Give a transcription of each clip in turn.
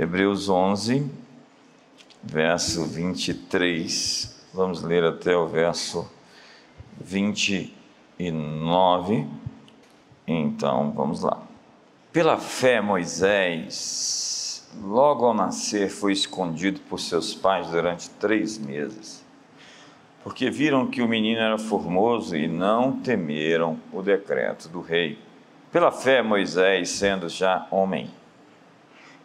Hebreus 11, verso 23. Vamos ler até o verso 29. Então, vamos lá. Pela fé, Moisés, logo ao nascer, foi escondido por seus pais durante três meses, porque viram que o menino era formoso e não temeram o decreto do rei. Pela fé, Moisés, sendo já homem,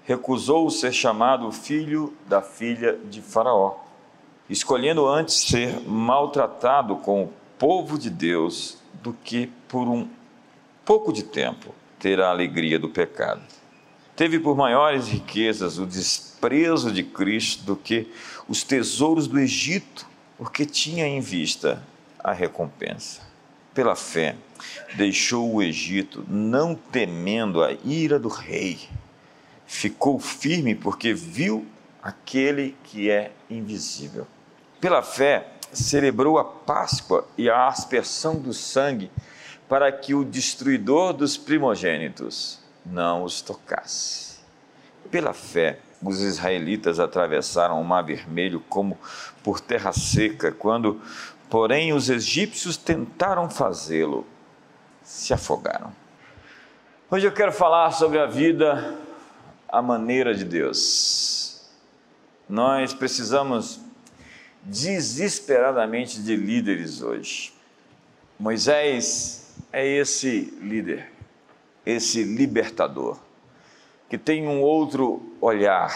recusou ser chamado filho da filha de Faraó, escolhendo antes ser maltratado com o povo de Deus do que por um pouco de tempo ter a alegria do pecado. Teve por maiores riquezas o desprezo de Cristo do que os tesouros do Egito, porque tinha em vista a recompensa. Pela fé, deixou o Egito, não temendo a ira do rei ficou firme porque viu aquele que é invisível. Pela fé, celebrou a Páscoa e a aspersão do sangue, para que o destruidor dos primogênitos não os tocasse. Pela fé, os israelitas atravessaram o Mar Vermelho como por terra seca, quando, porém, os egípcios tentaram fazê-lo, se afogaram. Hoje eu quero falar sobre a vida a maneira de Deus. Nós precisamos desesperadamente de líderes hoje. Moisés é esse líder, esse libertador, que tem um outro olhar.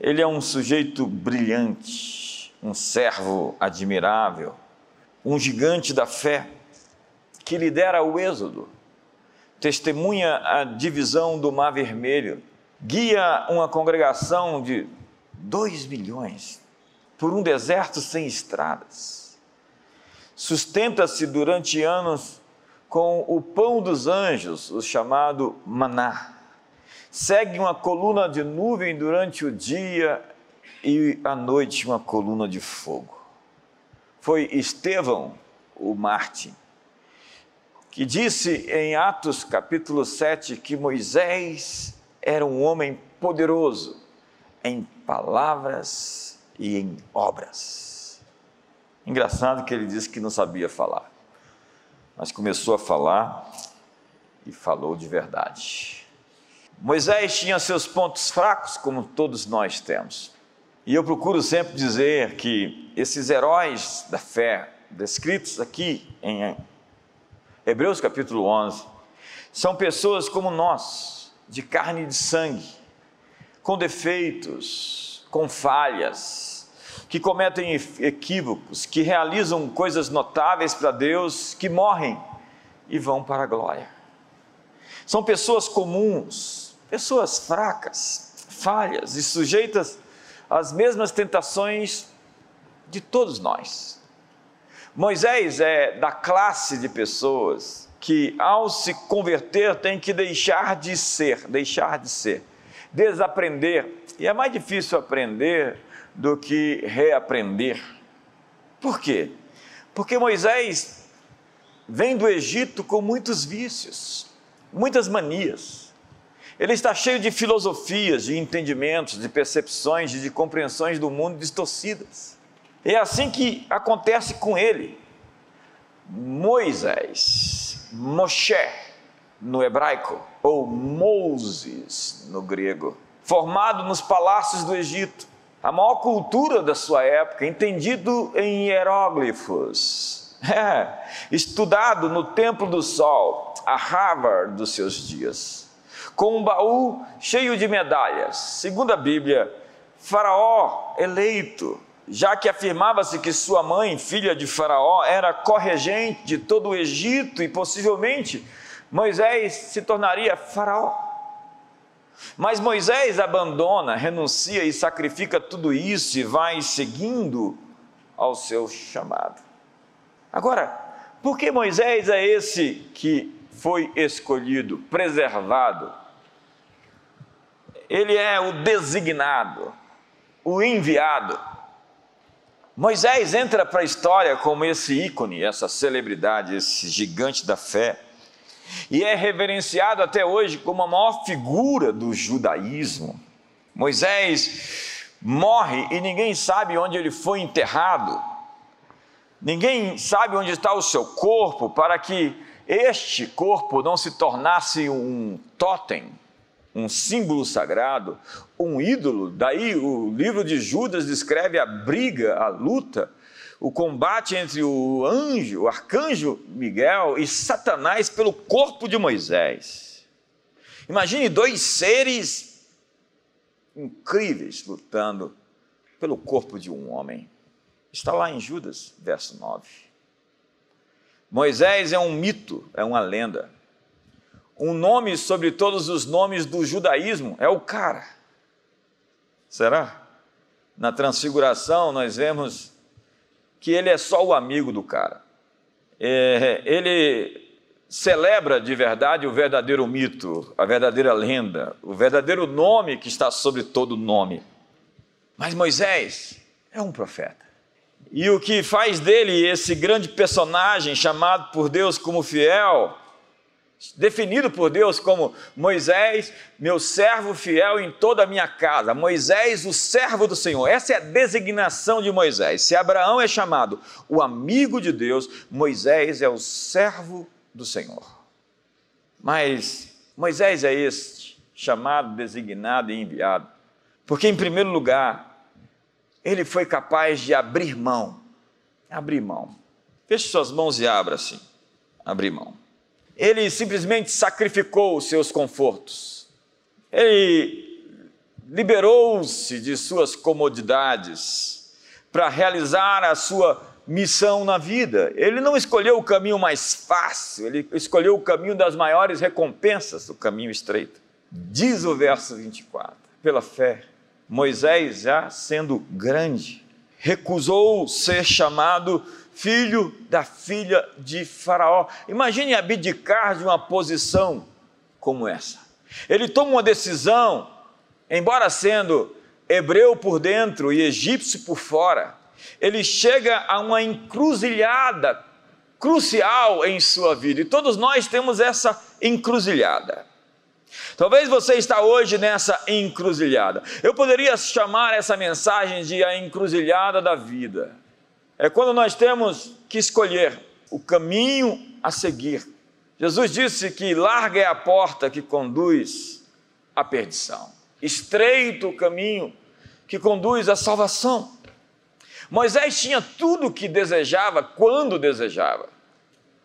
Ele é um sujeito brilhante, um servo admirável, um gigante da fé que lidera o êxodo testemunha a divisão do Mar Vermelho, guia uma congregação de dois milhões por um deserto sem estradas, sustenta-se durante anos com o pão dos anjos, o chamado maná, segue uma coluna de nuvem durante o dia e à noite uma coluna de fogo. Foi Estevão, o Marte, que disse em Atos capítulo 7 que Moisés era um homem poderoso em palavras e em obras. Engraçado que ele disse que não sabia falar, mas começou a falar e falou de verdade. Moisés tinha seus pontos fracos, como todos nós temos. E eu procuro sempre dizer que esses heróis da fé, descritos aqui em Hebreus capítulo 11, são pessoas como nós, de carne e de sangue, com defeitos, com falhas, que cometem equívocos, que realizam coisas notáveis para Deus, que morrem e vão para a glória. São pessoas comuns, pessoas fracas, falhas e sujeitas às mesmas tentações de todos nós. Moisés é da classe de pessoas que, ao se converter, tem que deixar de ser, deixar de ser, desaprender. E é mais difícil aprender do que reaprender. Por quê? Porque Moisés vem do Egito com muitos vícios, muitas manias. Ele está cheio de filosofias, de entendimentos, de percepções, de compreensões do mundo distorcidas. É assim que acontece com ele. Moisés, Moshe no hebraico, ou Moses no grego, formado nos palácios do Egito, a maior cultura da sua época, entendido em hieróglifos, é, estudado no Templo do Sol, a Harvard dos seus dias, com um baú cheio de medalhas, segundo a Bíblia, Faraó eleito, já que afirmava-se que sua mãe, filha de Faraó, era corregente de todo o Egito e possivelmente Moisés se tornaria Faraó. Mas Moisés abandona, renuncia e sacrifica tudo isso e vai seguindo ao seu chamado. Agora, por que Moisés é esse que foi escolhido, preservado? Ele é o designado, o enviado Moisés entra para a história como esse ícone, essa celebridade, esse gigante da fé, e é reverenciado até hoje como a maior figura do judaísmo. Moisés morre e ninguém sabe onde ele foi enterrado, ninguém sabe onde está o seu corpo, para que este corpo não se tornasse um totem, um símbolo sagrado, um ídolo. Daí o livro de Judas descreve a briga, a luta, o combate entre o anjo, o arcanjo Miguel e Satanás pelo corpo de Moisés. Imagine dois seres incríveis lutando pelo corpo de um homem. Está lá em Judas, verso 9. Moisés é um mito, é uma lenda. Um nome sobre todos os nomes do judaísmo é o cara. Será? Na transfiguração, nós vemos que ele é só o amigo do cara. É, ele celebra de verdade o verdadeiro mito, a verdadeira lenda, o verdadeiro nome que está sobre todo nome. Mas Moisés é um profeta. E o que faz dele esse grande personagem chamado por Deus como fiel, definido por Deus como Moisés, meu servo fiel em toda a minha casa. Moisés, o servo do Senhor. Essa é a designação de Moisés. Se Abraão é chamado o amigo de Deus, Moisés é o servo do Senhor. Mas Moisés é este, chamado, designado e enviado, porque, em primeiro lugar, ele foi capaz de abrir mão. Abrir mão. Feche suas mãos e abra assim. Abrir mão. Ele simplesmente sacrificou os seus confortos. Ele liberou-se de suas comodidades para realizar a sua missão na vida. Ele não escolheu o caminho mais fácil, ele escolheu o caminho das maiores recompensas, o caminho estreito. Diz o verso 24: pela fé Moisés, já sendo grande, recusou ser chamado filho da filha de Faraó. Imagine abdicar de uma posição como essa. Ele toma uma decisão, embora sendo hebreu por dentro e egípcio por fora, ele chega a uma encruzilhada crucial em sua vida. E todos nós temos essa encruzilhada. Talvez você está hoje nessa encruzilhada. Eu poderia chamar essa mensagem de a encruzilhada da vida. É quando nós temos que escolher o caminho a seguir. Jesus disse que larga é a porta que conduz à perdição, estreito o caminho que conduz à salvação. Moisés tinha tudo o que desejava quando desejava.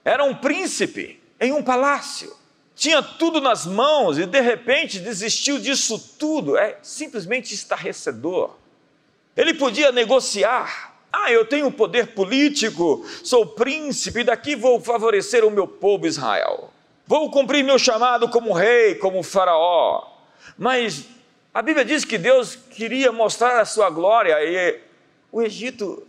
Era um príncipe em um palácio tinha tudo nas mãos e de repente desistiu disso tudo, é simplesmente estarrecedor. Ele podia negociar. Ah, eu tenho poder político, sou príncipe, daqui vou favorecer o meu povo Israel. Vou cumprir meu chamado como rei, como faraó. Mas a Bíblia diz que Deus queria mostrar a sua glória e o Egito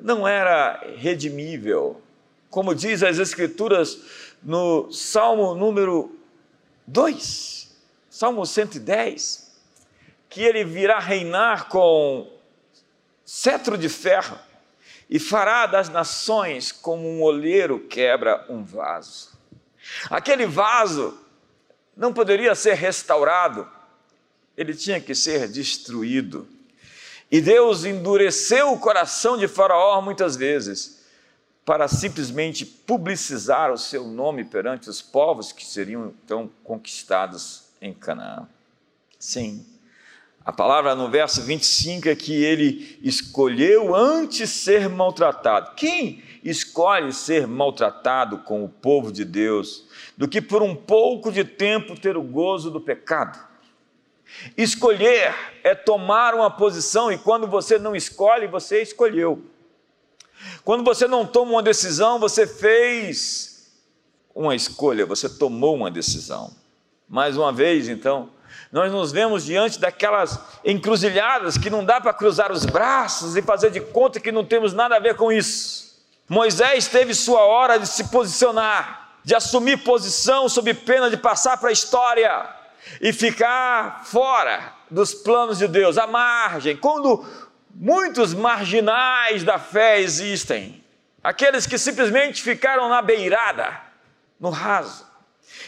não era redimível. Como diz as Escrituras, no Salmo número 2, Salmo 110, que ele virá reinar com cetro de ferro e fará das nações como um olheiro quebra um vaso. Aquele vaso não poderia ser restaurado, ele tinha que ser destruído. E Deus endureceu o coração de Faraó muitas vezes para simplesmente publicizar o seu nome perante os povos que seriam então conquistados em Canaã. Sim, a palavra no verso 25 é que ele escolheu antes ser maltratado. Quem escolhe ser maltratado com o povo de Deus do que por um pouco de tempo ter o gozo do pecado? Escolher é tomar uma posição e quando você não escolhe, você escolheu. Quando você não toma uma decisão, você fez uma escolha, você tomou uma decisão. Mais uma vez, então, nós nos vemos diante daquelas encruzilhadas que não dá para cruzar os braços e fazer de conta que não temos nada a ver com isso. Moisés teve sua hora de se posicionar, de assumir posição sob pena de passar para a história e ficar fora dos planos de Deus, à margem. Quando muitos marginais da fé existem, aqueles que simplesmente ficaram na beirada, no raso.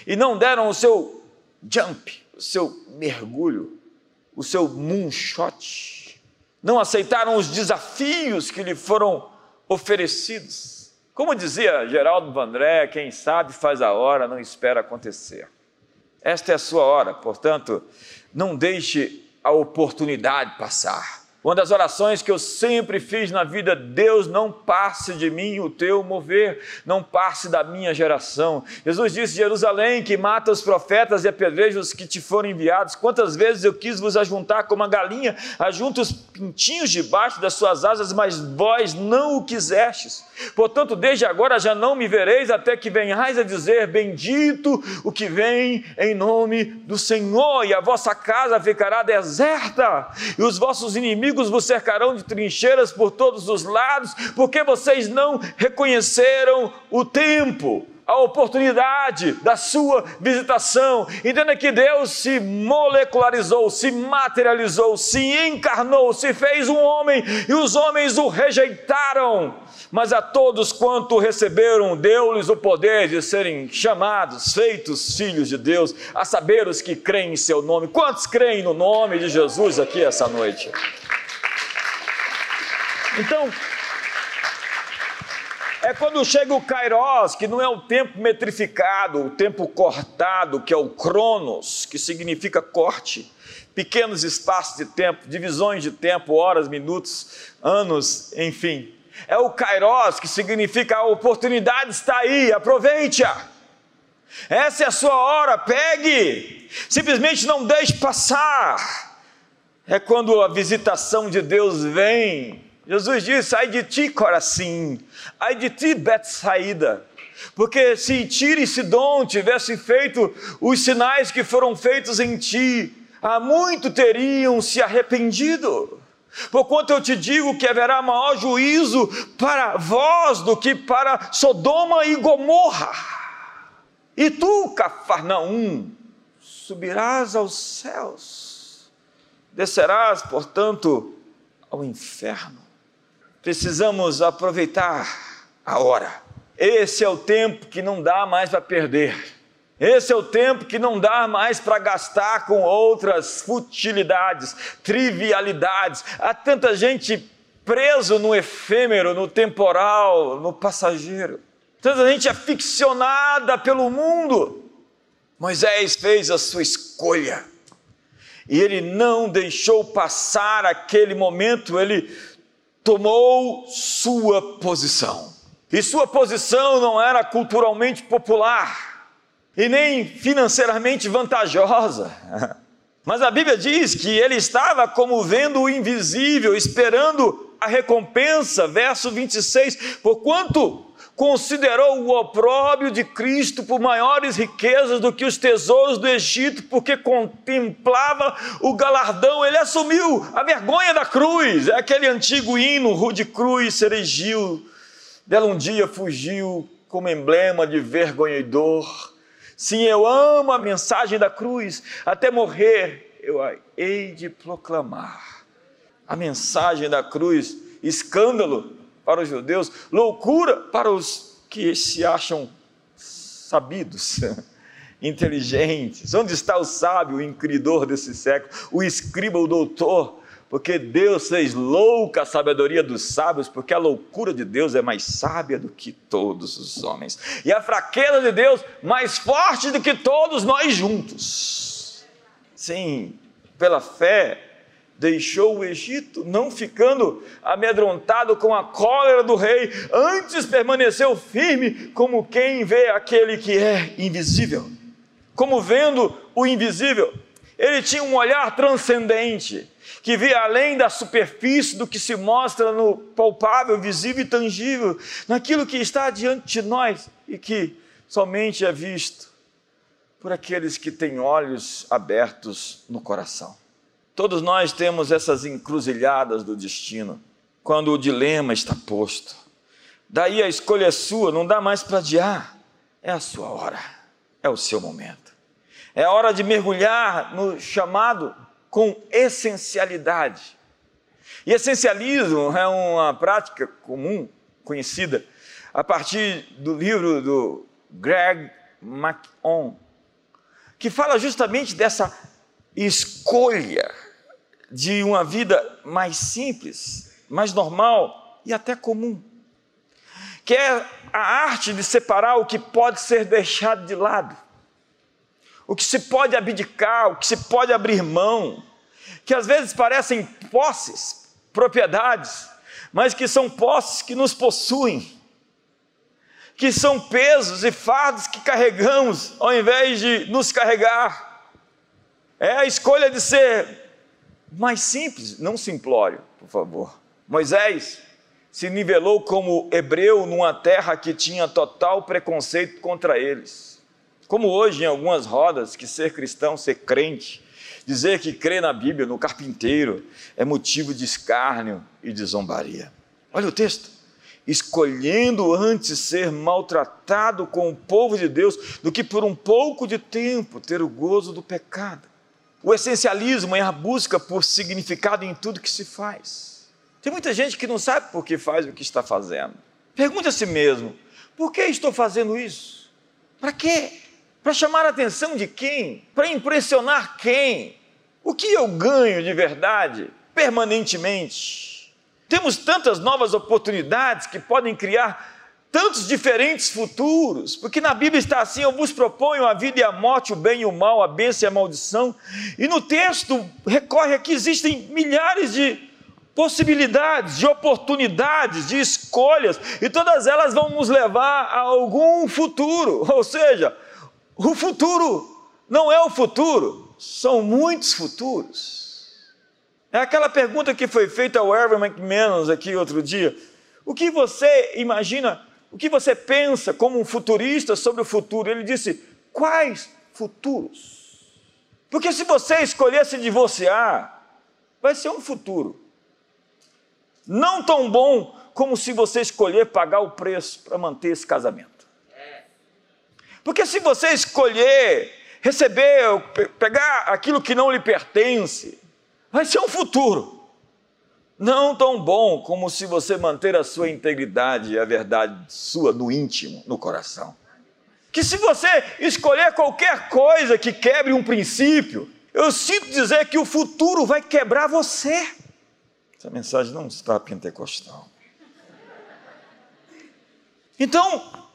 e não deram o seu jump, o seu mergulho, o seu moonshot, não aceitaram os desafios que lhe foram oferecidos. Como dizia Geraldo Vandré, quem sabe faz a hora, não espera acontecer. Esta é a sua hora, portanto, não deixe a oportunidade passar. Uma das orações que eu sempre fiz na vida, Deus não passe de mim o teu mover, não passe da minha geração. Jesus disse: Jerusalém, que mata os profetas e apedreja os que te foram enviados. Quantas vezes eu quis vos ajuntar como a galinha, ajunta os pintinhos debaixo das suas asas, mas vós não o quisestes. Portanto, desde agora já não me vereis, até que venhais a dizer: Bendito o que vem em nome do Senhor, e a vossa casa ficará deserta, e os vossos inimigos inimigos vos cercarão de trincheiras por todos os lados, porque vocês não reconheceram o tempo, a oportunidade da sua visitação. Entenda que Deus se molecularizou, se materializou, se encarnou, se fez um homem e os homens o rejeitaram. Mas a todos quanto receberam, deu-lhes o poder de serem chamados, feitos filhos de Deus, a saber os que creem em seu nome. Quantos creem no nome de Jesus aqui essa noite? Então, é quando chega o Kairos, que não é o tempo metrificado, o tempo cortado, que é o Cronos, que significa corte, pequenos espaços de tempo, divisões de tempo, horas, minutos, anos, enfim. É o Kairos, que significa a oportunidade está aí, aproveite-a. Essa é a sua hora, pegue, simplesmente não deixe passar. É quando a visitação de Deus vem Jesus disse: ai de ti, Corazim, ai de ti, Betsaída. Porque se Tiro e Sidom tivessem feito os sinais que foram feitos em ti, há muito teriam se arrependido. Porquanto eu te digo que haverá maior juízo para vós do que para Sodoma e Gomorra. E tu, Cafarnaum, subirás aos céus, descerás, portanto, ao inferno precisamos aproveitar a hora. Esse é o tempo que não dá mais para perder. Esse é o tempo que não dá mais para gastar com outras futilidades, trivialidades. Há tanta gente preso no efêmero, no temporal, no passageiro. Tanta gente aficionada pelo mundo. Moisés fez a sua escolha. E ele não deixou passar aquele momento, ele tomou sua posição. E sua posição não era culturalmente popular e nem financeiramente vantajosa. Mas a Bíblia diz que ele estava como vendo o invisível, esperando a recompensa, verso 26, porquanto considerou o opróbrio de Cristo por maiores riquezas do que os tesouros do Egito, porque contemplava o galardão, ele assumiu a vergonha da cruz, é aquele antigo hino, rude cruz, ceregiu, dela um dia fugiu como emblema de vergonha e dor. Sim, eu amo a mensagem da cruz, até morrer eu a hei de proclamar. A mensagem da cruz, escândalo para os judeus, loucura para os que se acham sabidos, inteligentes. Onde está o sábio, o inquiridor desse século, o escriba, o doutor? Porque Deus fez louca a sabedoria dos sábios, porque a loucura de Deus é mais sábia do que todos os homens, e a fraqueza de Deus mais forte do que todos nós juntos. Sim, pela fé, deixou o Egito, não ficando amedrontado com a cólera do rei, antes permaneceu firme como quem vê aquele que é invisível. Como vendo o invisível, ele tinha um olhar transcendente, que via além da superfície do que se mostra no palpável, visível e tangível, naquilo que está diante de nós e que somente é visto por aqueles que têm olhos abertos no coração. Todos nós temos essas encruzilhadas do destino, quando o dilema está posto. Daí a escolha é sua, não dá mais para adiar. É a sua hora, é o seu momento. É hora de mergulhar no chamado com essencialidade. E essencialismo é uma prática comum, conhecida, a partir do livro do Greg McOn, que fala justamente dessa escolha de uma vida mais simples, mais normal e até comum, que é a arte de separar o que pode ser deixado de lado, o que se pode abdicar, o que se pode abrir mão, que às vezes parecem posses, propriedades, mas que são posses que nos possuem, que são pesos e fardos que carregamos ao invés de nos carregar. É a escolha de ser mais simples, não simplório, por favor. Moisés se nivelou como hebreu numa terra que tinha total preconceito contra eles. Como hoje, em algumas rodas, que ser cristão, ser crente, dizer que crê na Bíblia, no carpinteiro, é motivo de escárnio e de zombaria. Olha o texto. Escolhendo antes ser maltratado com o povo de Deus do que por um pouco de tempo ter o gozo do pecado. O essencialismo é a busca por significado em tudo que se faz. Tem muita gente que não sabe por que faz o que está fazendo. Pergunte a si mesmo: por que estou fazendo isso? Para quê? Para chamar a atenção de quem? Para impressionar quem? O que eu ganho de verdade permanentemente? Temos tantas novas oportunidades que podem criar tantos diferentes futuros, porque na Bíblia está assim: eu vos proponho a vida e a morte, o bem e o mal, a bênção e a maldição. E no texto recorre aqui: existem milhares de possibilidades, de oportunidades, de escolhas, e todas elas vão nos levar a algum futuro. Ou seja, o futuro não é o futuro, são muitos futuros. É aquela pergunta que foi feita ao Erwin McManus aqui outro dia. O que você imagina o que você pensa como um futurista sobre o futuro? Ele disse: quais futuros? Porque se você escolher se divorciar, vai ser um futuro. Não tão bom como se você escolher pagar o preço para manter esse casamento. Porque se você escolher receber, pegar aquilo que não lhe pertence, vai ser um futuro não tão bom como se você manter a sua integridade e a verdade sua no íntimo, no coração. Que se você escolher qualquer coisa que quebre um princípio, eu sinto dizer que o futuro vai quebrar você. Essa mensagem não está pentecostal. Então,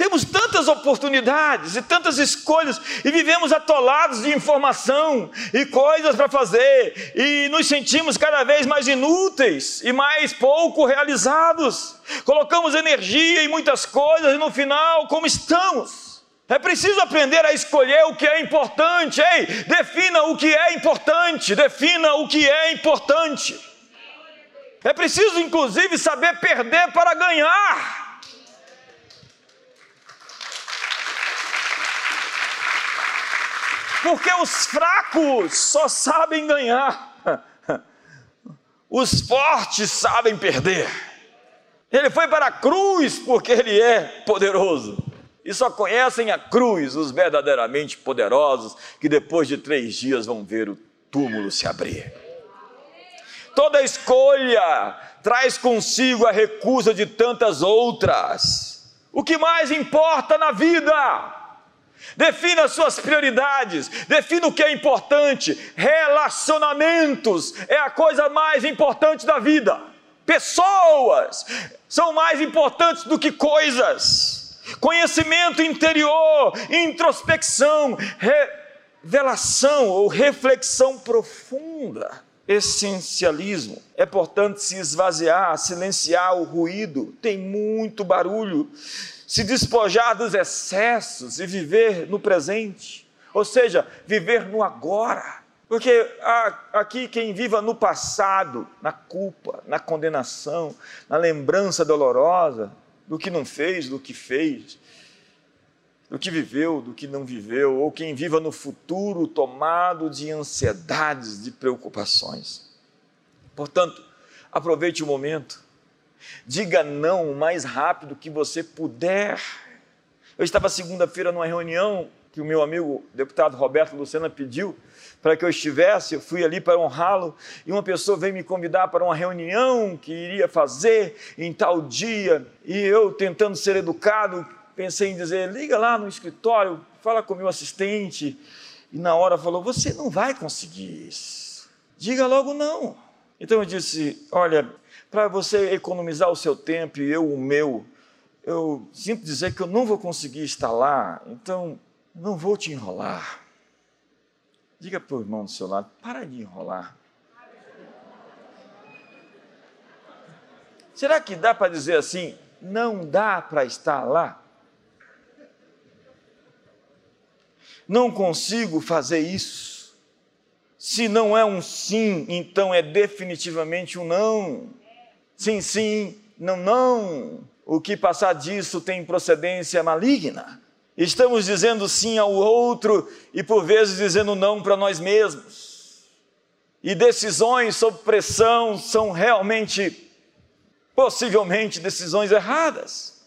temos tantas oportunidades e tantas escolhas e vivemos atolados de informação e coisas para fazer e nos sentimos cada vez mais inúteis e mais pouco realizados. Colocamos energia em muitas coisas e no final, como estamos? É preciso aprender a escolher o que é importante. Ei, defina o que é importante. Defina o que é importante. É preciso, inclusive, saber perder para ganhar. Porque os fracos só sabem ganhar, os fortes sabem perder. Ele foi para a cruz porque ele é poderoso. E só conhecem a cruz os verdadeiramente poderosos, que depois de três dias vão ver o túmulo se abrir. Toda escolha traz consigo a recusa de tantas outras. O que mais importa na vida? Defina as suas prioridades, defina o que é importante. Relacionamentos é a coisa mais importante da vida. Pessoas são mais importantes do que coisas. Conhecimento interior, introspecção, revelação ou reflexão profunda. Essencialismo é, portanto, se esvaziar, silenciar o ruído. Tem muito barulho se despojar dos excessos e viver no presente, ou seja, viver no agora. Porque aqui quem viva no passado, na culpa, na condenação, na lembrança dolorosa do que não fez, do que fez, do que viveu, do que não viveu, ou quem viva no futuro tomado de ansiedades, de preocupações. Portanto, aproveite o momento Diga não o mais rápido que você puder. Eu estava segunda-feira numa reunião que o meu amigo deputado Roberto Lucena pediu para que eu estivesse, eu fui ali para honrá-lo e uma pessoa veio me convidar para uma reunião que iria fazer em tal dia e eu tentando ser educado, pensei em dizer: liga lá no escritório, fala com o meu assistente. E na hora falou: você não vai conseguir isso. Diga logo não. Então eu disse: olha, para você economizar o seu tempo e eu o meu, eu sinto dizer que eu não vou conseguir estar lá, então não vou te enrolar. Diga para o irmão do seu lado: para de enrolar. Será que dá para dizer assim? Não dá para estar lá? Não consigo fazer isso. Se não é um sim, então é definitivamente um não. Sim, sim, não, não. O que passar disso tem procedência maligna. Estamos dizendo sim ao outro e por vezes dizendo não para nós mesmos. E decisões sob pressão são realmente possivelmente decisões erradas.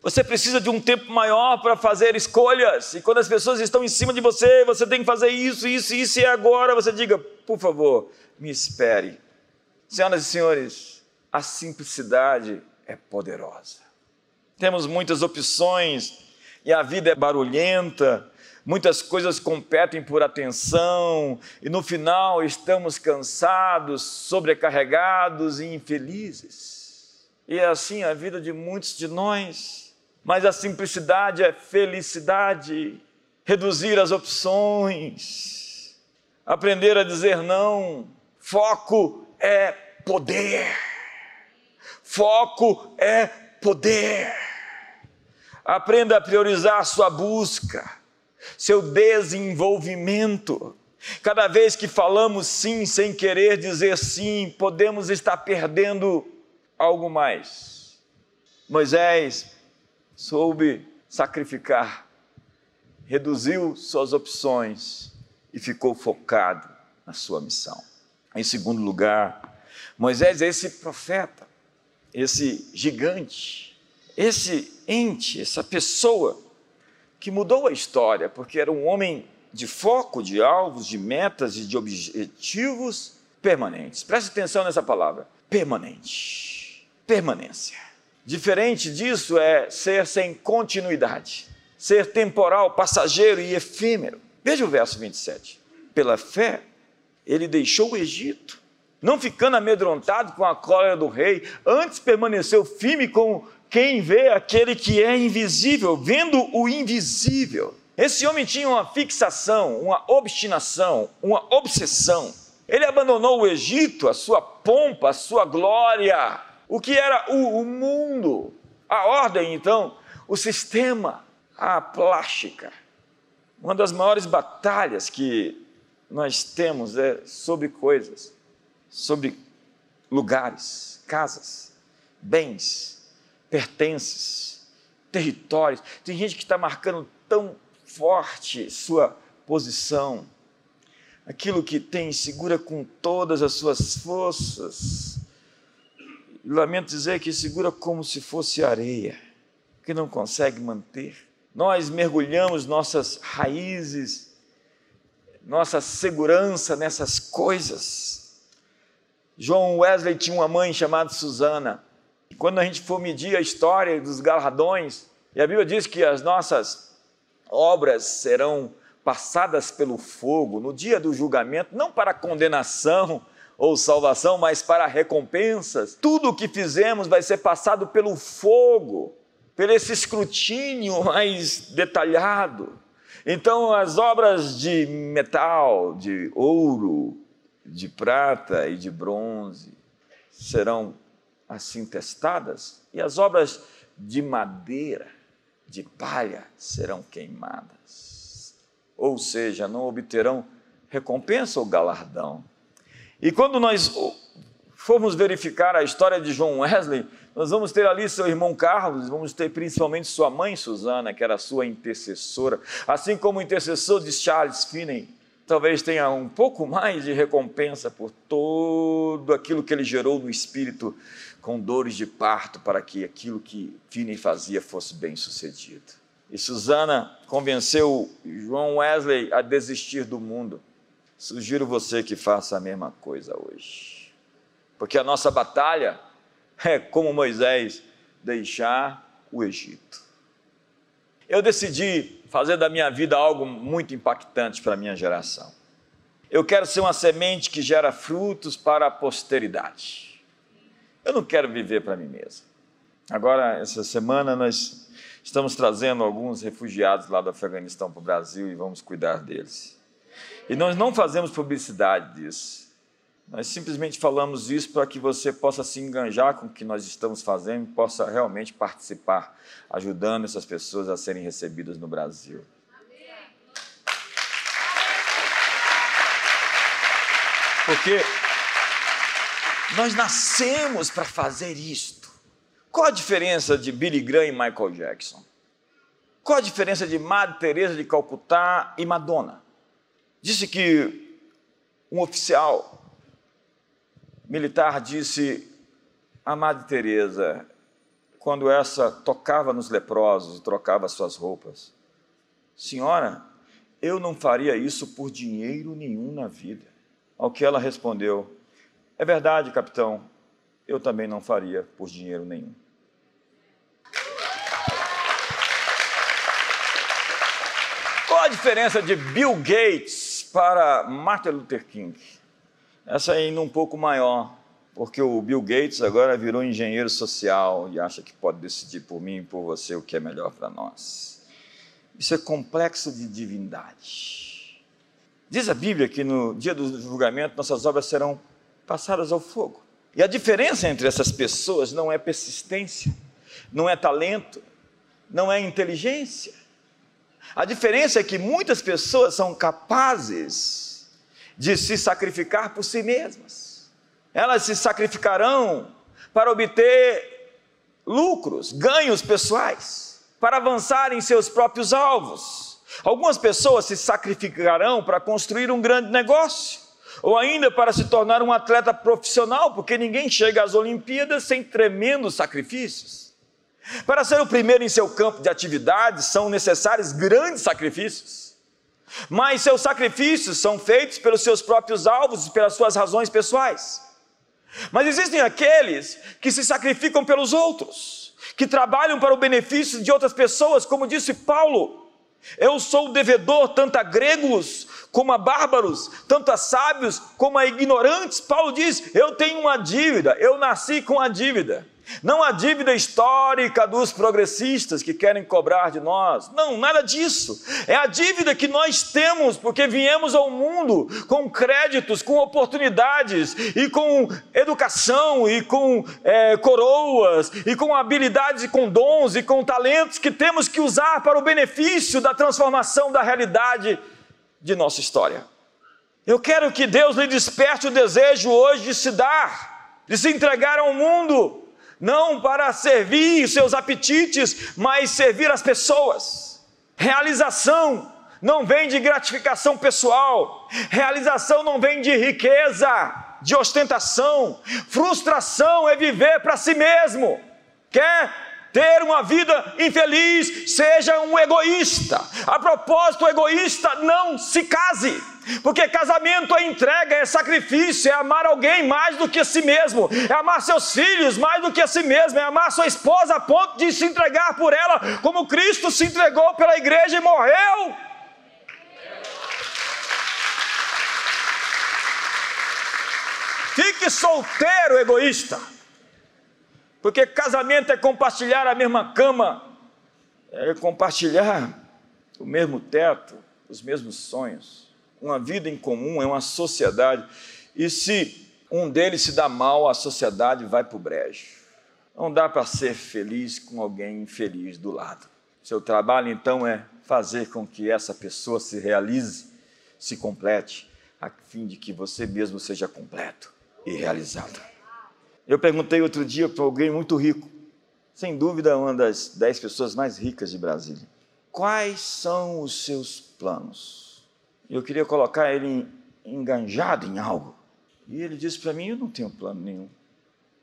Você precisa de um tempo maior para fazer escolhas. E quando as pessoas estão em cima de você, você tem que fazer isso, isso, isso e agora você diga, por favor, me espere. Senhoras e senhores, a simplicidade é poderosa. Temos muitas opções e a vida é barulhenta, muitas coisas competem por atenção e no final estamos cansados, sobrecarregados e infelizes. E é assim a vida de muitos de nós. Mas a simplicidade é felicidade, reduzir as opções, aprender a dizer não. Foco é poder. Foco é poder. Aprenda a priorizar a sua busca, seu desenvolvimento. Cada vez que falamos sim sem querer dizer sim, podemos estar perdendo algo mais. Moisés soube sacrificar, reduziu suas opções e ficou focado na sua missão. Em segundo lugar, Moisés é esse profeta, esse gigante, esse ente, essa pessoa que mudou a história, porque era um homem de foco, de alvos, de metas e de objetivos permanentes. Preste atenção nessa palavra: permanente permanência. Diferente disso é ser sem continuidade, ser temporal, passageiro e efêmero. Veja o verso 27. Pela fé, ele deixou o Egito, não ficando amedrontado com a cólera do rei, antes permaneceu firme com quem vê aquele que é invisível, vendo o invisível. Esse homem tinha uma fixação, uma obstinação, uma obsessão. Ele abandonou o Egito, a sua pompa, a sua glória, o que era o, o mundo, a ordem, então, o sistema, a plástica. Uma das maiores batalhas que nós temos é sobre coisas, sobre lugares, casas, bens, pertences, territórios. Tem gente que está marcando tão forte sua posição, aquilo que tem segura com todas as suas forças, lamento dizer que segura como se fosse areia, que não consegue manter. Nós mergulhamos nossas raízes, nossa segurança nessas coisas. João Wesley tinha uma mãe chamada Susana. E quando a gente for medir a história dos galardões, e a Bíblia diz que as nossas obras serão passadas pelo fogo no dia do julgamento, não para condenação, ou salvação, mas para recompensas. Tudo o que fizemos vai ser passado pelo fogo, pelo esse escrutínio mais detalhado. Então, as obras de metal, de ouro, de prata e de bronze serão assim testadas, e as obras de madeira, de palha, serão queimadas. Ou seja, não obterão recompensa ou galardão. E quando nós formos verificar a história de João Wesley, nós vamos ter ali seu irmão Carlos, vamos ter principalmente sua mãe Susana, que era sua intercessora, assim como o intercessor de Charles Finney, talvez tenha um pouco mais de recompensa por todo aquilo que ele gerou no espírito com dores de parto para que aquilo que Finney fazia fosse bem sucedido. E Susana convenceu João Wesley a desistir do mundo Sugiro você que faça a mesma coisa hoje. Porque a nossa batalha é como Moisés deixar o Egito. eu decidi fazer da minha vida algo muito impactante para a minha geração. Eu quero ser uma semente que gera frutos para a posteridade. Eu não quero viver para mim mesmo. Agora, essa semana, nós estamos trazendo alguns refugiados lá do Afeganistão para o Brasil e vamos cuidar deles. E nós não fazemos publicidade disso. Nós simplesmente falamos isso para que você possa se enganjar com o que nós estamos fazendo e possa realmente participar, ajudando essas pessoas a serem recebidas no Brasil. Porque nós nascemos para fazer isto. Qual a diferença de Billy Graham e Michael Jackson? Qual a diferença de Madre Teresa de Calcutá e Madonna? Disse que um oficial militar disse a Madre Teresa, quando essa tocava nos leprosos e trocava suas roupas, Senhora, eu não faria isso por dinheiro nenhum na vida. Ao que ela respondeu: É verdade, capitão, eu também não faria por dinheiro nenhum. Qual a diferença de Bill Gates para Martin Luther King? Essa é ainda um pouco maior, porque o Bill Gates agora virou engenheiro social e acha que pode decidir por mim e por você o que é melhor para nós. Isso é complexo de divindade. Diz a Bíblia que no dia do julgamento nossas obras serão passadas ao fogo. E a diferença entre essas pessoas não é persistência, não é talento, não é inteligência. A diferença é que muitas pessoas são capazes de se sacrificar por si mesmas. Elas se sacrificarão para obter lucros, ganhos pessoais, para avançar em seus próprios alvos. Algumas pessoas se sacrificarão para construir um grande negócio, ou ainda para se tornar um atleta profissional, porque ninguém chega às Olimpíadas sem tremendos sacrifícios. Para ser o primeiro em seu campo de atividade são necessários grandes sacrifícios. Mas seus sacrifícios são feitos pelos seus próprios alvos e pelas suas razões pessoais. Mas existem aqueles que se sacrificam pelos outros, que trabalham para o benefício de outras pessoas, como disse Paulo eu sou devedor tanto a gregos como a bárbaros, tanto a sábios como a ignorantes. Paulo diz: Eu tenho uma dívida, eu nasci com a dívida. Não a dívida histórica dos progressistas que querem cobrar de nós. Não, nada disso. É a dívida que nós temos porque viemos ao mundo com créditos, com oportunidades e com educação e com é, coroas e com habilidades e com dons e com talentos que temos que usar para o benefício da transformação da realidade de nossa história. Eu quero que Deus lhe desperte o desejo hoje de se dar, de se entregar ao mundo não para servir seus apetites, mas servir as pessoas. Realização não vem de gratificação pessoal, realização não vem de riqueza, de ostentação, frustração é viver para si mesmo. Quer ter uma vida infeliz, seja um egoísta. A propósito, o egoísta não se case. Porque casamento é entrega, é sacrifício, é amar alguém mais do que a si mesmo, é amar seus filhos mais do que a si mesmo, é amar sua esposa a ponto de se entregar por ela, como Cristo se entregou pela igreja e morreu. Fique solteiro, egoísta. Porque casamento é compartilhar a mesma cama, é compartilhar o mesmo teto, os mesmos sonhos uma vida em comum, é uma sociedade. E se um deles se dá mal, a sociedade vai para o brejo. Não dá para ser feliz com alguém infeliz do lado. Seu trabalho, então, é fazer com que essa pessoa se realize, se complete, a fim de que você mesmo seja completo e realizado. Eu perguntei outro dia para alguém muito rico, sem dúvida uma das dez pessoas mais ricas de Brasília: quais são os seus planos? eu queria colocar ele enganjado em algo. E ele disse para mim: Eu não tenho plano nenhum.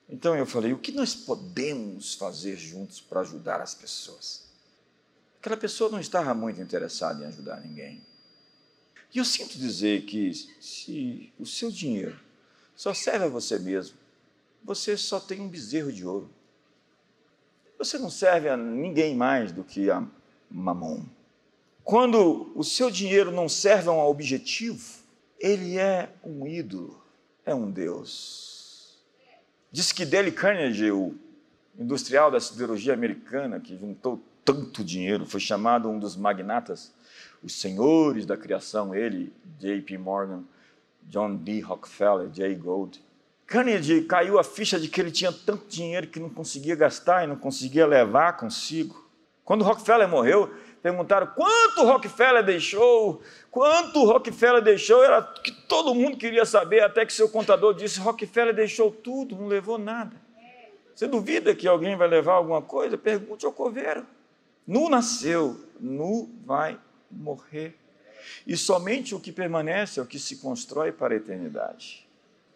Então eu falei: O que nós podemos fazer juntos para ajudar as pessoas? Aquela pessoa não estava muito interessada em ajudar ninguém. E eu sinto dizer que se o seu dinheiro só serve a você mesmo, você só tem um bezerro de ouro. Você não serve a ninguém mais do que a mamon. Quando o seu dinheiro não serve a um objetivo, ele é um ídolo, é um Deus. Diz que Dale Carnegie, o industrial da siderurgia americana, que juntou tanto dinheiro, foi chamado um dos magnatas, os senhores da criação, ele, J.P. Morgan, John D. Rockefeller, Jay Gould. Carnegie caiu a ficha de que ele tinha tanto dinheiro que não conseguia gastar e não conseguia levar consigo. Quando Rockefeller morreu, perguntaram quanto Rockefeller deixou, quanto Rockefeller deixou, era que todo mundo queria saber, até que seu contador disse: Rockefeller deixou tudo, não levou nada. Você duvida que alguém vai levar alguma coisa? Pergunte ao coveiro. Nu nasceu, nu vai morrer. E somente o que permanece é o que se constrói para a eternidade.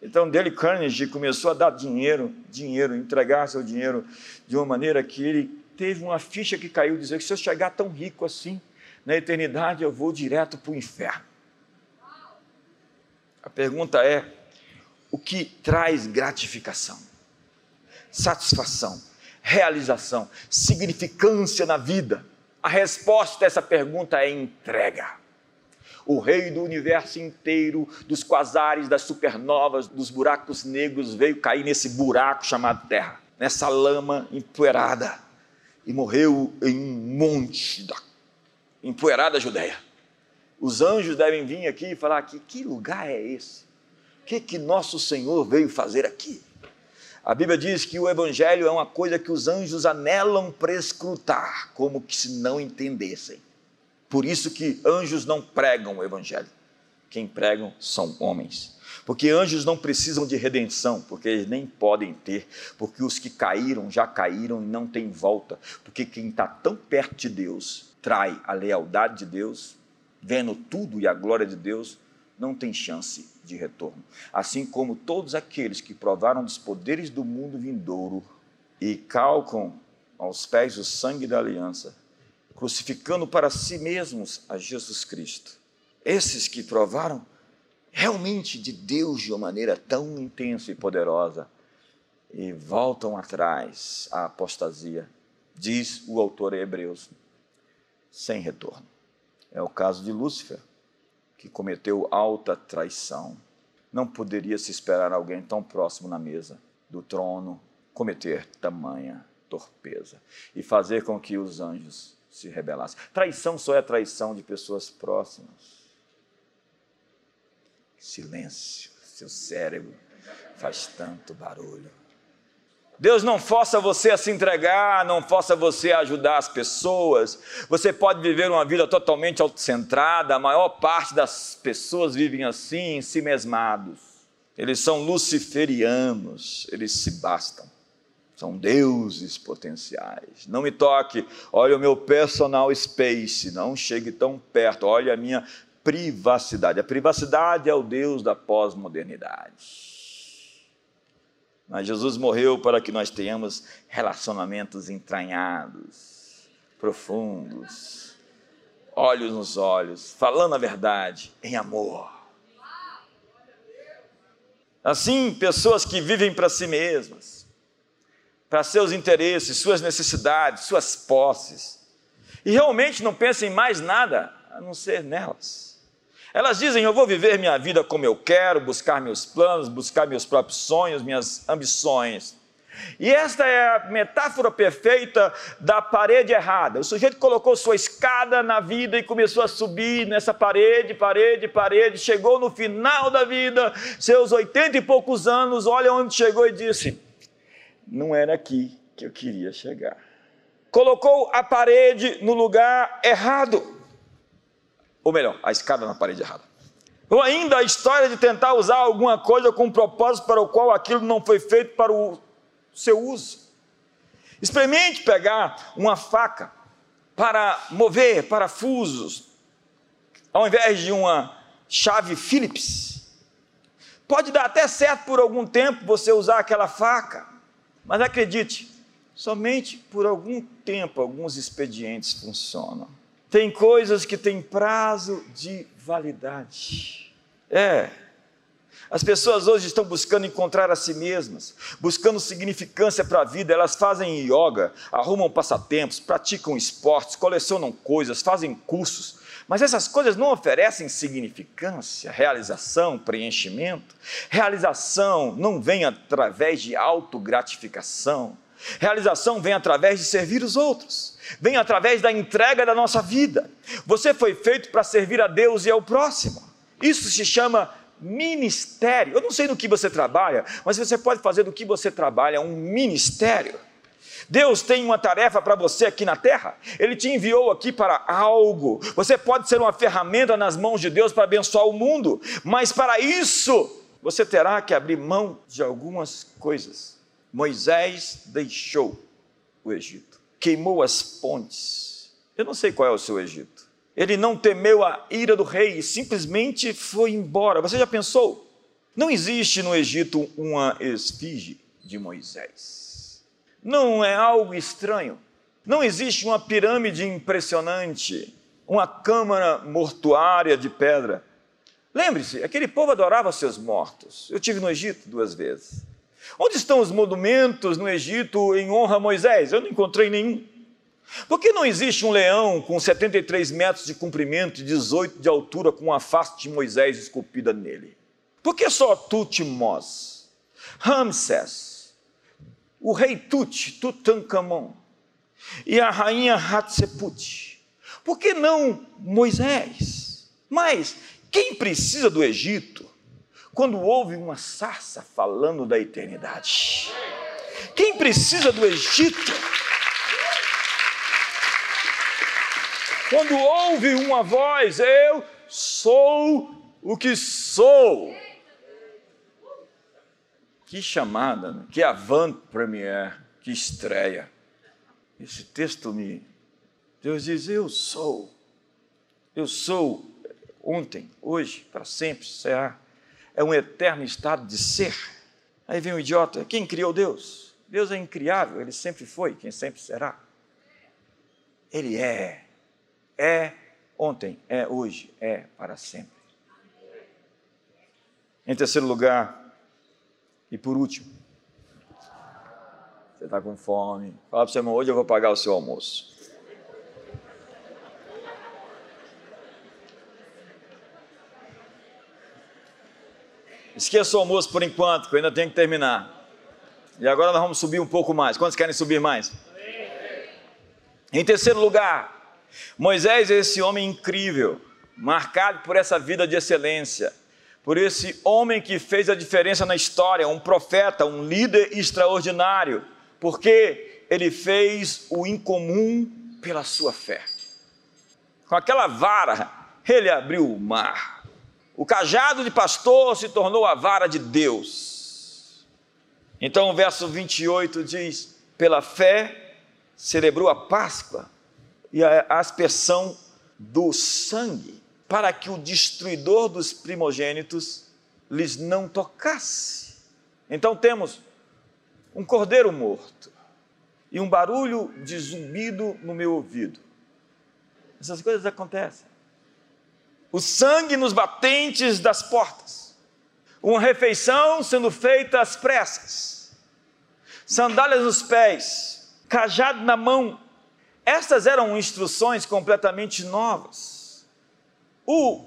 Então, Dale Carnegie começou a dar dinheiro, dinheiro, entregar seu dinheiro de uma maneira que ele teve uma ficha que caiu, dizer que se eu chegar tão rico assim, na eternidade eu vou direto para o inferno. A pergunta é: o que traz gratificação, satisfação, realização, significância na vida? A resposta a essa pergunta é entrega. O rei do universo inteiro, dos quasares, das supernovas, dos buracos negros, veio cair nesse buraco chamado Terra, nessa lama empoeirada, e morreu em um monte da empoeirada Judéia. Os anjos devem vir aqui e falar aqui, que lugar é esse? O que, que nosso Senhor veio fazer aqui? A Bíblia diz que o Evangelho é uma coisa que os anjos anelam prescrutar, como que se não entendessem. Por isso que anjos não pregam o Evangelho. Quem pregam são homens. Porque anjos não precisam de redenção, porque eles nem podem ter, porque os que caíram já caíram e não tem volta. Porque quem está tão perto de Deus trai a lealdade de Deus, vendo tudo e a glória de Deus, não tem chance de retorno. Assim como todos aqueles que provaram dos poderes do mundo vindouro e calcam aos pés o sangue da aliança, crucificando para si mesmos a Jesus Cristo. Esses que provaram realmente de Deus de uma maneira tão intensa e poderosa e voltam atrás à apostasia, diz o autor Hebreus, sem retorno. É o caso de Lúcifer que cometeu alta traição. Não poderia se esperar alguém tão próximo na mesa do trono cometer tamanha torpeza e fazer com que os anjos se rebelassem. Traição só é traição de pessoas próximas. Silêncio, seu cérebro faz tanto barulho. Deus não força você a se entregar, não força você a ajudar as pessoas. Você pode viver uma vida totalmente autocentrada, a maior parte das pessoas vivem assim, em si mesmados. Eles são luciferianos, eles se bastam. São deuses potenciais. Não me toque, olha o meu personal space, não chegue tão perto, olha a minha privacidade. A privacidade é o Deus da pós-modernidade. Mas Jesus morreu para que nós tenhamos relacionamentos entranhados, profundos, olhos nos olhos, falando a verdade em amor. Assim, pessoas que vivem para si mesmas, para seus interesses, suas necessidades, suas posses, e realmente não pensam em mais nada a não ser nelas. Elas dizem: Eu vou viver minha vida como eu quero, buscar meus planos, buscar meus próprios sonhos, minhas ambições. E esta é a metáfora perfeita da parede errada. O sujeito colocou sua escada na vida e começou a subir nessa parede, parede, parede. Chegou no final da vida, seus oitenta e poucos anos, olha onde chegou e disse: Não era aqui que eu queria chegar. Colocou a parede no lugar errado. Ou melhor, a escada na parede errada. Ou ainda a história de tentar usar alguma coisa com um propósito para o qual aquilo não foi feito para o seu uso. Experimente pegar uma faca para mover parafusos, ao invés de uma chave Phillips. Pode dar até certo por algum tempo você usar aquela faca, mas acredite, somente por algum tempo alguns expedientes funcionam. Tem coisas que têm prazo de validade. É. As pessoas hoje estão buscando encontrar a si mesmas, buscando significância para a vida. Elas fazem yoga, arrumam passatempos, praticam esportes, colecionam coisas, fazem cursos. Mas essas coisas não oferecem significância, realização, preenchimento. Realização não vem através de autogratificação. Realização vem através de servir os outros, vem através da entrega da nossa vida. Você foi feito para servir a Deus e ao próximo. Isso se chama ministério. Eu não sei no que você trabalha, mas você pode fazer do que você trabalha um ministério. Deus tem uma tarefa para você aqui na terra. Ele te enviou aqui para algo. Você pode ser uma ferramenta nas mãos de Deus para abençoar o mundo, mas para isso você terá que abrir mão de algumas coisas. Moisés deixou o Egito, queimou as pontes. Eu não sei qual é o seu Egito. Ele não temeu a ira do rei e simplesmente foi embora. Você já pensou? Não existe no Egito uma esfinge de Moisés. Não é algo estranho. Não existe uma pirâmide impressionante, uma câmara mortuária de pedra. Lembre-se, aquele povo adorava seus mortos. Eu tive no Egito duas vezes. Onde estão os monumentos no Egito em honra a Moisés? Eu não encontrei nenhum. Por que não existe um leão com 73 metros de comprimento e 18 de altura com a face de Moisés esculpida nele? Por que só Tutmos, Ramsés, o rei Tut, Tutankhamon e a rainha Hatshepsut? Por que não Moisés? Mas quem precisa do Egito quando houve uma sarça falando da eternidade? Quem precisa do Egito? Quando ouve uma voz, eu sou o que sou. Que chamada, né? que avant premiere, que estreia. Esse texto me. Deus diz: Eu sou. Eu sou ontem, hoje, para sempre será. É um eterno estado de ser. Aí vem o idiota: quem criou Deus? Deus é incriável, ele sempre foi, quem sempre será. Ele é é ontem, é hoje, é para sempre. Em terceiro lugar, e por último, você está com fome, fala para o seu irmão: hoje eu vou pagar o seu almoço. Esqueça o almoço por enquanto, que eu ainda tenho que terminar. E agora nós vamos subir um pouco mais. Quantos querem subir mais? Em terceiro lugar, Moisés é esse homem incrível, marcado por essa vida de excelência, por esse homem que fez a diferença na história, um profeta, um líder extraordinário, porque ele fez o incomum pela sua fé. Com aquela vara, ele abriu o mar. O cajado de pastor se tornou a vara de Deus. Então o verso 28 diz: pela fé celebrou a Páscoa e a aspersão do sangue, para que o destruidor dos primogênitos lhes não tocasse. Então temos um cordeiro morto e um barulho de zumbido no meu ouvido. Essas coisas acontecem. O sangue nos batentes das portas. Uma refeição sendo feita às pressas. Sandálias nos pés, cajado na mão, estas eram instruções completamente novas. O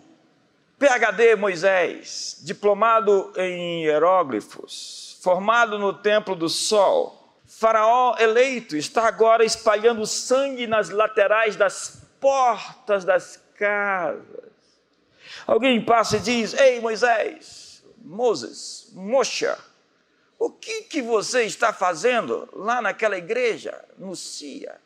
PhD Moisés, diplomado em hieróglifos, formado no Templo do Sol, Faraó eleito, está agora espalhando sangue nas laterais das portas das casas. Alguém passa e diz: Ei Moisés, Moses, Moshe, o que, que você está fazendo lá naquela igreja, no Cia?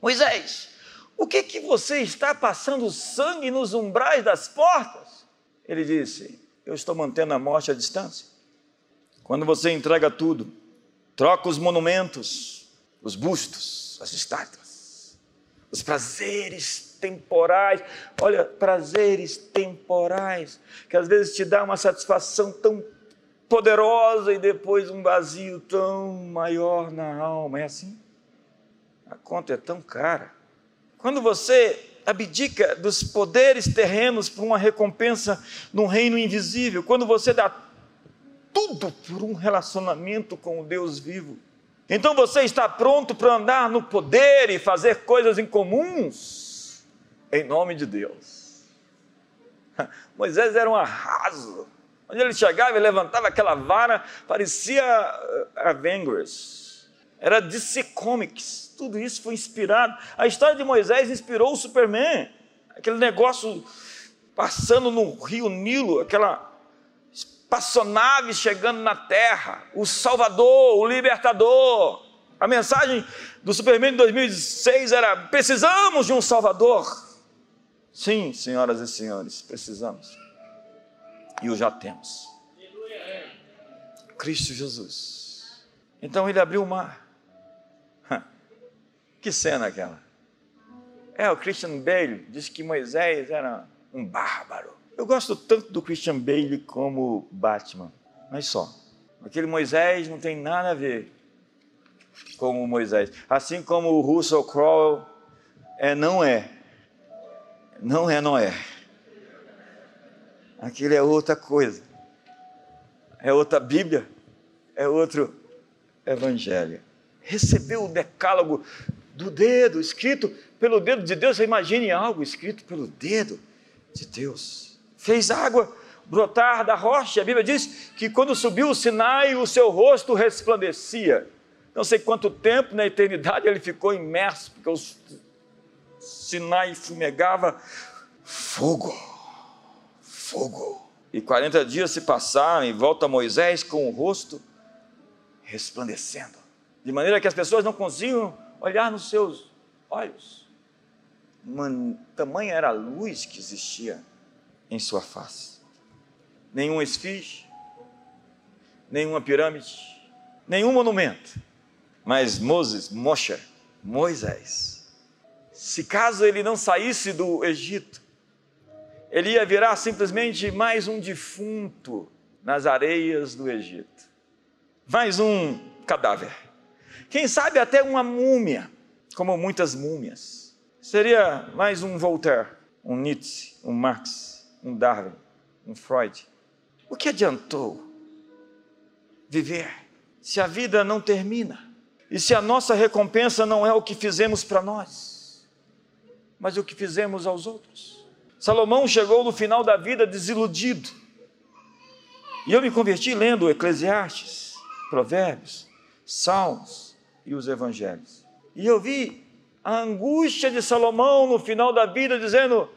Moisés, o que que você está passando sangue nos umbrais das portas? Ele disse: Eu estou mantendo a morte à distância. Quando você entrega tudo, troca os monumentos, os bustos, as estátuas, os prazeres temporais. Olha, prazeres temporais, que às vezes te dá uma satisfação tão poderosa e depois um vazio tão maior na alma. É assim? A conta é tão cara. Quando você abdica dos poderes terrenos por uma recompensa num reino invisível. Quando você dá tudo por um relacionamento com o Deus vivo. Então você está pronto para andar no poder e fazer coisas incomuns em nome de Deus. Moisés era um arraso. Onde ele chegava e levantava aquela vara, parecia eh, Avengers. Era DC Comics. Tudo isso foi inspirado. A história de Moisés inspirou o Superman. Aquele negócio passando no rio Nilo, aquela espaçonave chegando na terra, o Salvador, o Libertador. A mensagem do Superman de 2006 era: precisamos de um Salvador. Sim, senhoras e senhores, precisamos. E o já temos. Cristo Jesus. Então ele abriu o mar. Que cena aquela. É, o Christian Bale disse que Moisés era um bárbaro. Eu gosto tanto do Christian Bale como Batman, mas só. Aquele Moisés não tem nada a ver com o Moisés. Assim como o Russell Crowe é, não é. Não é, não é. Aquilo é outra coisa. É outra Bíblia. É outro Evangelho. Recebeu o decálogo do dedo, escrito pelo dedo de Deus. Imagine algo escrito pelo dedo de Deus fez água brotar da rocha. A Bíblia diz que quando subiu o Sinai, o seu rosto resplandecia. Não sei quanto tempo na eternidade ele ficou imerso, porque o Sinai fumegava fogo, fogo. E 40 dias se passaram e volta Moisés com o rosto resplandecendo, de maneira que as pessoas não conseguiam olhar nos seus olhos. Uma, tamanha era a luz que existia em sua face. Nenhum esfinge, nenhuma pirâmide, nenhum monumento. Mas Moses, Moshe, Moisés, se caso ele não saísse do Egito, ele ia virar simplesmente mais um defunto nas areias do Egito. Mais um cadáver. Quem sabe até uma múmia, como muitas múmias. Seria mais um Voltaire, um Nietzsche, um Marx um Darwin, um Freud. O que adiantou viver se a vida não termina? E se a nossa recompensa não é o que fizemos para nós, mas o que fizemos aos outros? Salomão chegou no final da vida desiludido. E eu me converti lendo Eclesiastes, Provérbios, Salmos e os Evangelhos. E eu vi a angústia de Salomão no final da vida, dizendo: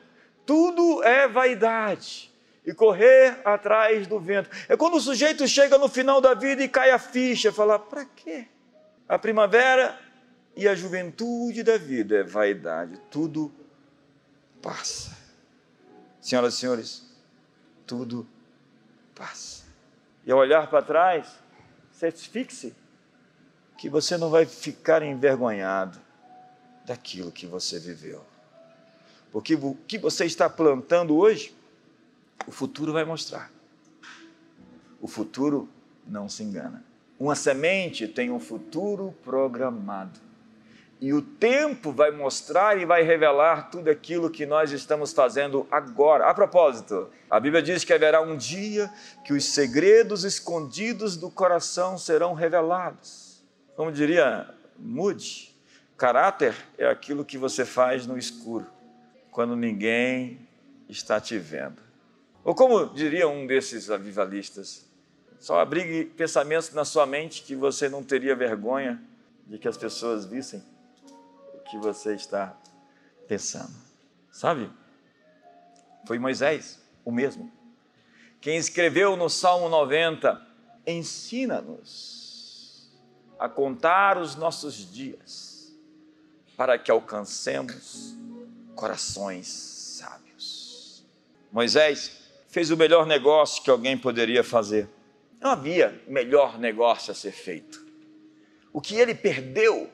tudo é vaidade e correr atrás do vento. É quando o sujeito chega no final da vida e cai a ficha, fala: para quê? A primavera e a juventude da vida é vaidade, tudo passa. Senhoras e senhores, tudo passa. E ao olhar para trás, certifique-se que você não vai ficar envergonhado daquilo que você viveu. Porque o que você está plantando hoje, o futuro vai mostrar. O futuro não se engana. Uma semente tem um futuro programado. E o tempo vai mostrar e vai revelar tudo aquilo que nós estamos fazendo agora. A propósito, a Bíblia diz que haverá um dia que os segredos escondidos do coração serão revelados. Como diria Moody, caráter é aquilo que você faz no escuro quando ninguém está te vendo. Ou como diria um desses avivalistas, só abrigue pensamentos na sua mente que você não teria vergonha de que as pessoas vissem o que você está pensando. Sabe? Foi Moisés, o mesmo. Quem escreveu no Salmo 90: Ensina-nos a contar os nossos dias, para que alcancemos corações sábios. Moisés fez o melhor negócio que alguém poderia fazer. Não havia melhor negócio a ser feito. O que ele perdeu,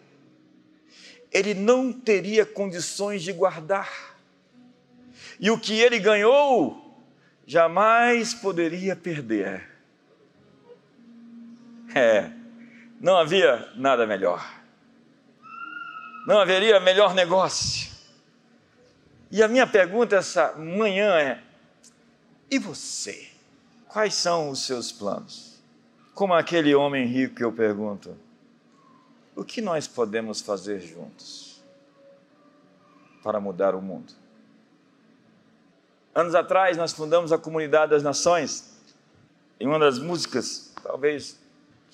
ele não teria condições de guardar. E o que ele ganhou, jamais poderia perder. É, não havia nada melhor. Não haveria melhor negócio E a minha pergunta essa manhã é: e você? Quais são os seus planos? Como aquele homem rico que eu pergunto: o que nós podemos fazer juntos para mudar o mundo? Anos atrás, nós fundamos a Comunidade das Nações, e uma das músicas, talvez,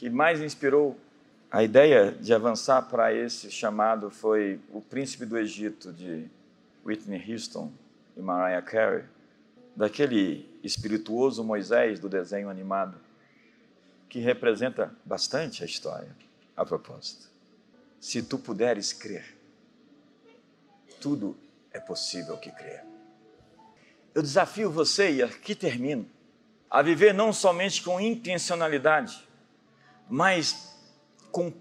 que mais inspirou a ideia de avançar para esse chamado foi O Príncipe do Egito, de Whitney Houston e Mariah Carey, daquele espirituoso Moisés do desenho animado, que representa bastante a história, a propósito. Se tu puderes crer, tudo é possível que crer. Eu desafio você, e aqui termino, a viver não somente com intencionalidade, mas com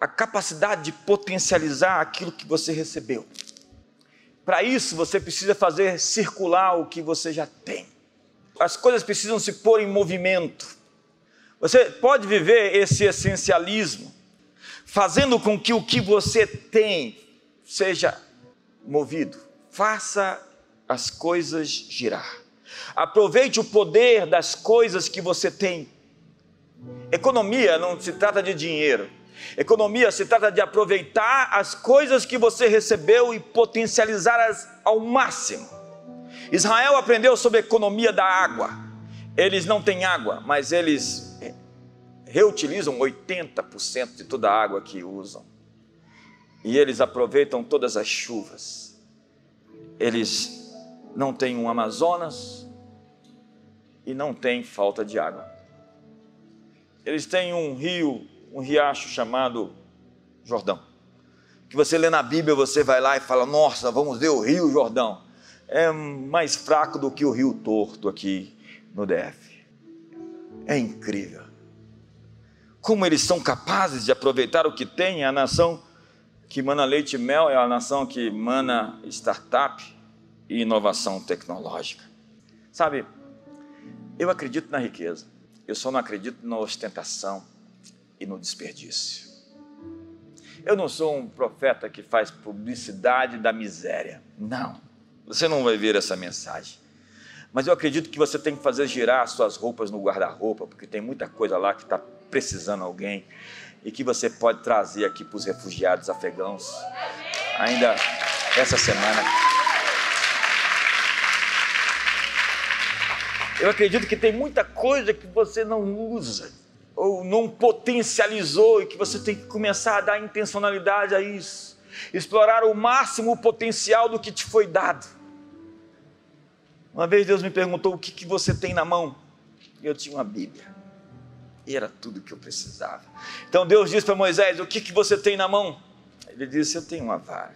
a capacidade de potencializar aquilo que você recebeu. Para isso, você precisa fazer circular o que você já tem. As coisas precisam se pôr em movimento. Você pode viver esse essencialismo, fazendo com que o que você tem seja movido. Faça as coisas girar. Aproveite o poder das coisas que você tem. Economia não se trata de dinheiro. Economia se trata de aproveitar as coisas que você recebeu e potencializá-las ao máximo. Israel aprendeu sobre a economia da água. Eles não têm água, mas eles reutilizam 80% de toda a água que usam. E eles aproveitam todas as chuvas. Eles não tem um Amazonas e não tem falta de água. Eles têm um rio, um riacho chamado Jordão. Que você lê na Bíblia, você vai lá e fala: Nossa, vamos ver o Rio Jordão. É mais fraco do que o Rio Torto aqui no DF. É incrível. Como eles são capazes de aproveitar o que tem, a nação que mana leite e mel é a nação que mana startup, e inovação tecnológica. Sabe, eu acredito na riqueza, eu só não acredito na ostentação e no desperdício. Eu não sou um profeta que faz publicidade da miséria. Não, você não vai ver essa mensagem. Mas eu acredito que você tem que fazer girar suas roupas no guarda-roupa, porque tem muita coisa lá que está precisando alguém e que você pode trazer aqui para os refugiados afegãos ainda essa semana. Eu acredito que tem muita coisa que você não usa ou não potencializou e que você tem que começar a dar intencionalidade a isso. Explorar o máximo potencial do que te foi dado. Uma vez Deus me perguntou o que, que você tem na mão. E eu tinha uma Bíblia. E era tudo que eu precisava. Então Deus disse para Moisés: O que, que você tem na mão? Ele disse: Eu tenho uma vara,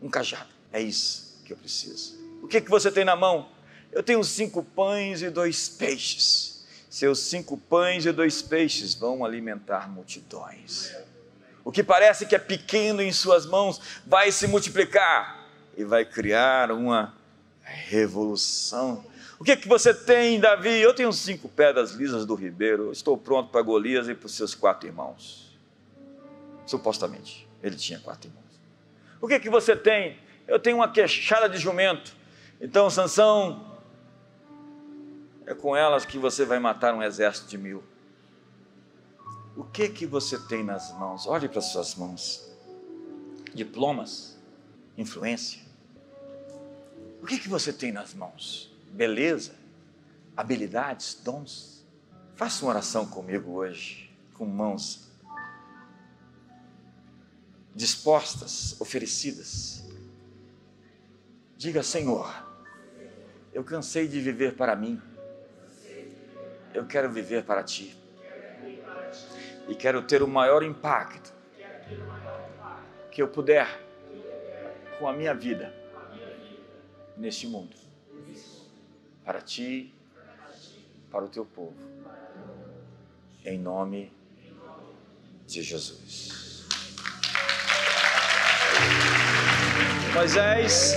um cajado. É isso que eu preciso. O que, que você tem na mão? Eu tenho cinco pães e dois peixes. Seus cinco pães e dois peixes vão alimentar multidões. O que parece que é pequeno em suas mãos vai se multiplicar e vai criar uma revolução. O que, é que você tem, Davi? Eu tenho cinco pedras lisas do ribeiro. Estou pronto para Golias e para os seus quatro irmãos. Supostamente, ele tinha quatro irmãos. O que, é que você tem? Eu tenho uma queixada de jumento. Então, Sansão é com elas que você vai matar um exército de mil. O que que você tem nas mãos? Olhe para suas mãos. Diplomas, influência. O que que você tem nas mãos? Beleza, habilidades, dons. Faça uma oração comigo hoje, com mãos dispostas, oferecidas. Diga, Senhor, eu cansei de viver para mim eu quero viver para ti. E quero ter o maior impacto que eu puder com a minha vida neste mundo. Para ti, para o teu povo. Em nome de Jesus. Moisés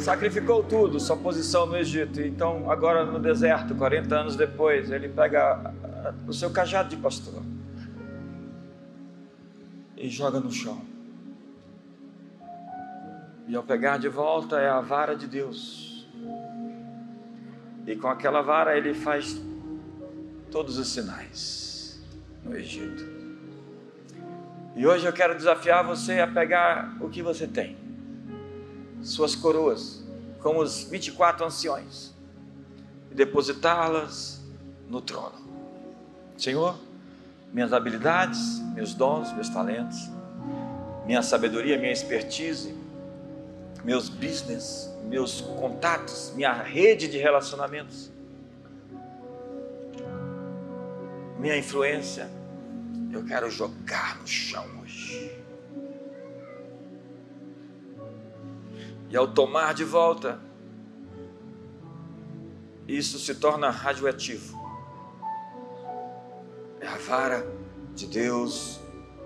sacrificou tudo, sua posição no Egito. Então, agora no deserto, 40 anos depois, ele pega o seu cajado de pastor e joga no chão. E ao pegar de volta é a vara de Deus. E com aquela vara ele faz todos os sinais no Egito. E hoje eu quero desafiar você a pegar o que você tem, suas coroas, como os 24 anciões, e depositá-las no trono. Senhor, minhas habilidades, meus dons, meus talentos, minha sabedoria, minha expertise, meus business, meus contatos, minha rede de relacionamentos, minha influência, eu quero jogar no chão hoje. E ao tomar de volta, isso se torna radioativo. É a vara de Deus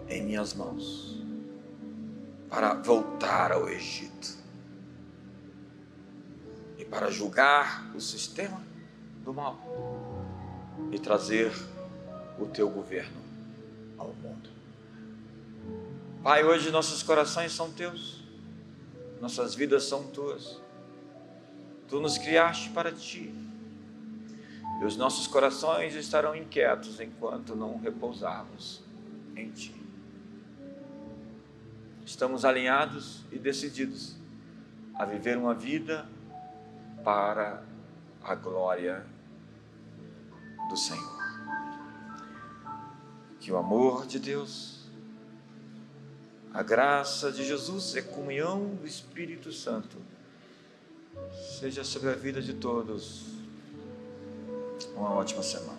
em minhas mãos para voltar ao Egito e para julgar o sistema do mal e trazer o teu governo ao mundo. Pai, hoje nossos corações são teus, nossas vidas são tuas. Tu nos criaste para ti. E os nossos corações estarão inquietos enquanto não repousarmos em ti. Estamos alinhados e decididos a viver uma vida para a glória do Senhor que o amor de Deus, a graça de Jesus a comunhão do Espírito Santo seja sobre a vida de todos. Uma ótima semana.